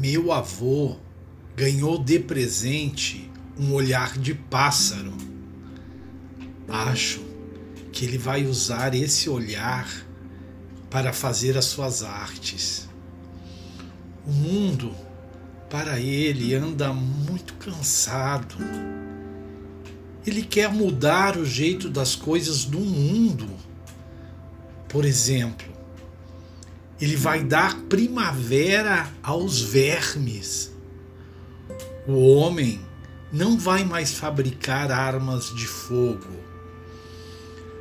Meu avô ganhou de presente um olhar de pássaro. Acho que ele vai usar esse olhar para fazer as suas artes. O mundo, para ele, anda muito cansado. Ele quer mudar o jeito das coisas do mundo. Por exemplo, ele vai dar primavera aos vermes. O homem não vai mais fabricar armas de fogo.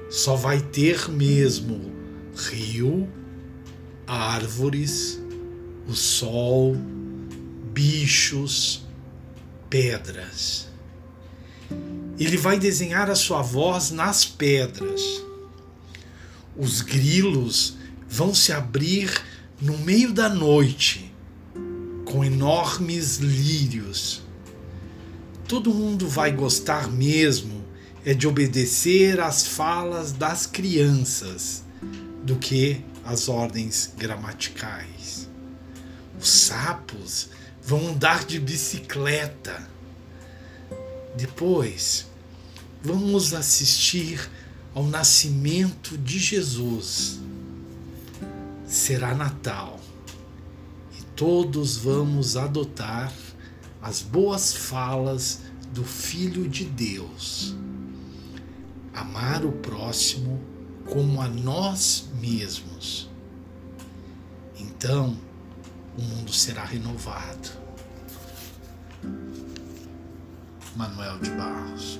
Só vai ter mesmo rio, árvores, o sol, bichos, pedras. Ele vai desenhar a sua voz nas pedras. Os grilos vão se abrir no meio da noite com enormes lírios. Todo mundo vai gostar mesmo é de obedecer às falas das crianças do que às ordens gramaticais. Os sapos vão andar de bicicleta. Depois, vamos assistir ao nascimento de Jesus será Natal e todos vamos adotar as boas falas do Filho de Deus. Amar o próximo como a nós mesmos. Então, o mundo será renovado. Manuel de Barros.